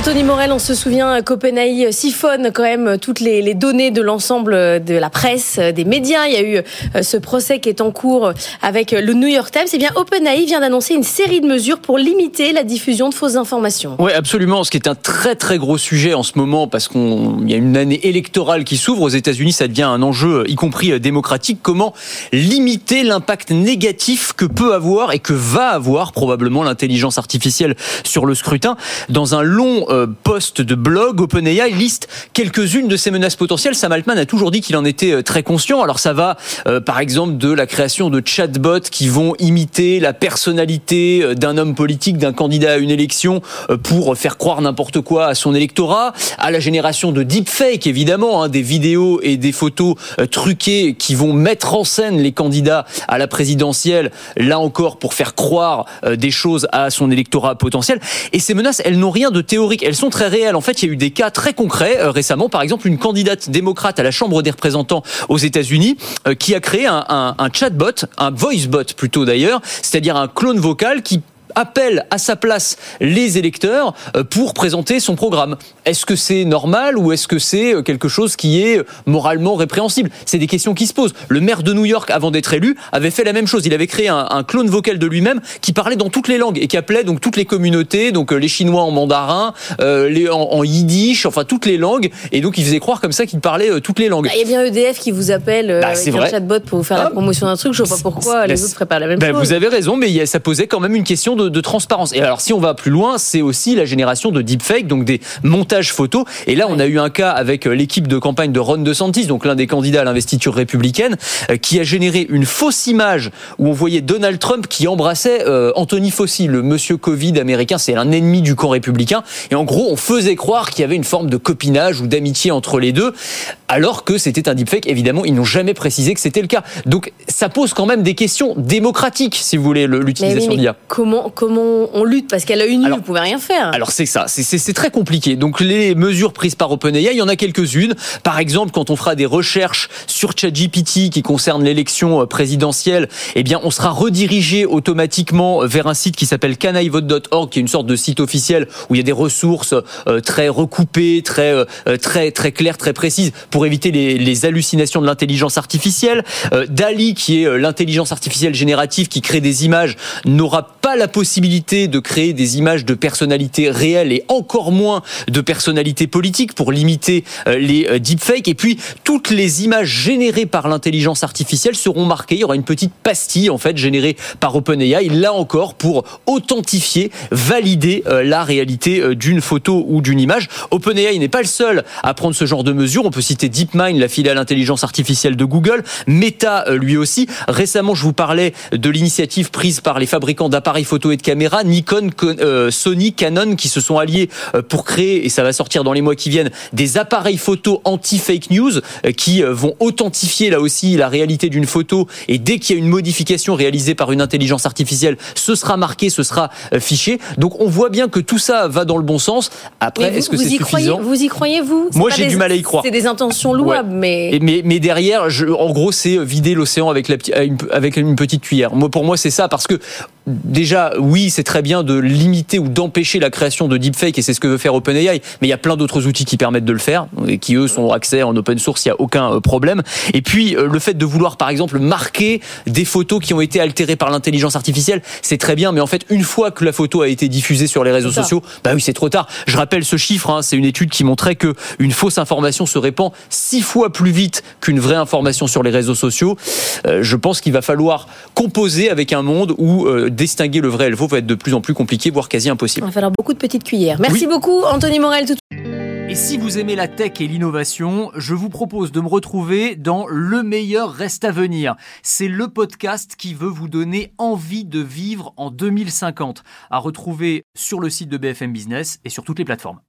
Anthony Morel, on se souvient qu'OpenAI siphonne quand même toutes les, données de l'ensemble de la presse, des médias. Il y a eu euh, ce procès qui est en cours avec le New York Times. Eh bien, OpenAI vient d'annoncer une série de mesures pour limiter la diffusion de fausses informations. Oui, absolument. Ce qui est un très très gros sujet en ce moment parce qu'il y a une année électorale qui s'ouvre aux États-Unis. Ça devient un enjeu, y compris euh, démocratique. Comment limiter l'impact négatif que peut avoir et que va avoir probablement l'intelligence artificielle sur le scrutin? Dans un long euh, post de blog, OpenAI liste quelques-unes de ces menaces potentielles. Sam Altman a toujours dit qu'il en était euh, très conscient. Alors ça va, euh, par exemple, de la création de chatbots qui vont imiter la personnalité d'un homme politique, d'un candidat à une élection, pour faire croire n'importe quoi à son électorat, à la génération de deepfake, évidemment, hein, des vidéos et des photos truquées qui vont mettre en scène les candidats à la présidentielle, là encore pour faire croire des choses à son électorat potentiel. Et ces menaces, elles n'ont rien de théorique elles sont très réelles. En fait, il y a eu des cas très concrets euh, récemment. Par exemple, une candidate démocrate à la Chambre des représentants aux États-Unis euh, qui a créé un, un, chatbot, un voice bot plutôt d'ailleurs, c'est-à-dire un clone vocal qui appelle à sa place les électeurs euh, pour présenter son programme. Est-ce que c'est normal ou est-ce que c'est euh, quelque chose qui est moralement répréhensible? C'est des questions qui se posent. Le maire de New York, avant d'être élu, avait fait la même chose. Il avait créé un, clone vocal de lui-même qui parlait dans toutes les langues et qui appelait donc toutes les communautés, donc euh, les Chinois en mandarin, les, en, yiddish, enfin toutes les langues. Et donc il faisait croire comme ça qu'il parlait toutes les langues. Bah, il y a bien EDF qui vous appelle bah, avec un chatbot pour vous faire la ah. promotion d'un truc. Je vois pas pourquoi les autres feraient pas la même bah, chose. Vous avez raison, mais ça posait quand même une question de, transparence. Et alors, si on va plus loin, c'est aussi la génération de deepfake, donc des montages photos. Et là, on a eu un cas avec euh, l'équipe de campagne de Ron DeSantis, donc l'un des candidats à l'investiture républicaine, euh, qui a généré une fausse image où on voyait Donald Trump qui embrassait euh, Anthony Fauci, le monsieur Covid américain. C'est un ennemi du camp républicain. Et en gros, on faisait croire qu'il y avait une forme de copinage ou d'amitié entre les deux, alors que c'était un deepfake. Évidemment, ils n'ont jamais précisé que c'était le cas. Donc, ça pose quand même des questions démocratiques, si vous voulez, l'utilisation d'IA. Comment, comment on, lutte Parce qu'elle a une nu, vous pouvez rien faire. Alors c'est ça, c'est très compliqué. Donc les mesures prises par OpenAI, il y en a quelques-unes. Par exemple, quand on fera des recherches sur ChatGPT qui concernent l'élection euh, présidentielle, eh bien on sera redirigé automatiquement vers un site qui s'appelle canaivote.org, qui est une sorte de site officiel où il y a des ressources euh, très recoupées, très euh, très très claires, très précises pour éviter les, les hallucinations de l'intelligence artificielle. Dali, qui est l'intelligence artificielle générative qui crée des images, n'aura la possibilité de créer des images de personnalités réelles et encore moins de personnalités politiques pour limiter euh, les euh, deepfakes. Et puis, toutes les images générées par l'intelligence artificielle seront marquées. Il y aura une petite pastille, en fait, générée par OpenAI, là encore, pour authentifier, valider euh, la réalité d'une photo ou d'une image. OpenAI n'est pas le seul à prendre ce genre de mesures. On peut citer DeepMind, la filiale intelligence artificielle de Google, Meta, lui aussi. Récemment, je vous parlais de l'initiative prise par les fabricants d'appareils photo et de caméras Nikon, euh, Sony, Canon qui se sont alliés euh, pour créer, et ça va sortir dans les mois qui viennent, des appareils photo anti-fake news euh, qui vont authentifier là aussi la réalité d'une photo et dès qu'il y a une modification réalisée par une intelligence artificielle, ce sera marqué, ce sera fiché. Donc on voit bien que tout ça va dans le bon sens. Après, est-ce que c'est suffisant? Vous y croyez, vous? Moi, j'ai du mal à y croire. C'est des intentions louables, mais... mais... mais... derrière, je, en gros, c'est vider l'océan avec, la, avec une petite cuillère. Moi, pour moi, c'est ça, parce que déjà, oui, c'est très bien de limiter ou d'empêcher la création de deepfake, et c'est ce que veut faire OpenAI, mais il y a plein d'autres outils qui permettent de le faire, et qui eux sont accès en open source, il n'y a aucun euh, problème. Et puis, euh, le fait de vouloir, par exemple, marquer des photos qui ont été altérées par l'intelligence artificielle, c'est très bien, mais en fait, une fois que la photo a été diffusée sur les réseaux sociaux, bah oui, c'est trop tard. Je rappelle ce chiffre, hein, c'est une étude qui montrait que une fausse information se répand six fois plus vite qu'une vraie information sur les réseaux sociaux. Euh, je pense qu'il va falloir composer avec un monde où distinguer le vrai et le faux va être de plus en plus compliqué, voire quasi impossible. Il va falloir beaucoup de petites cuillères. Merci beaucoup, Anthony Morel. Tout... Et si vous aimez la tech et l'innovation, je vous propose de me retrouver dans Le meilleur reste à venir. C'est le podcast qui veut vous donner envie de vivre en 2050, à retrouver sur le site de BFM Business et sur toutes les plateformes.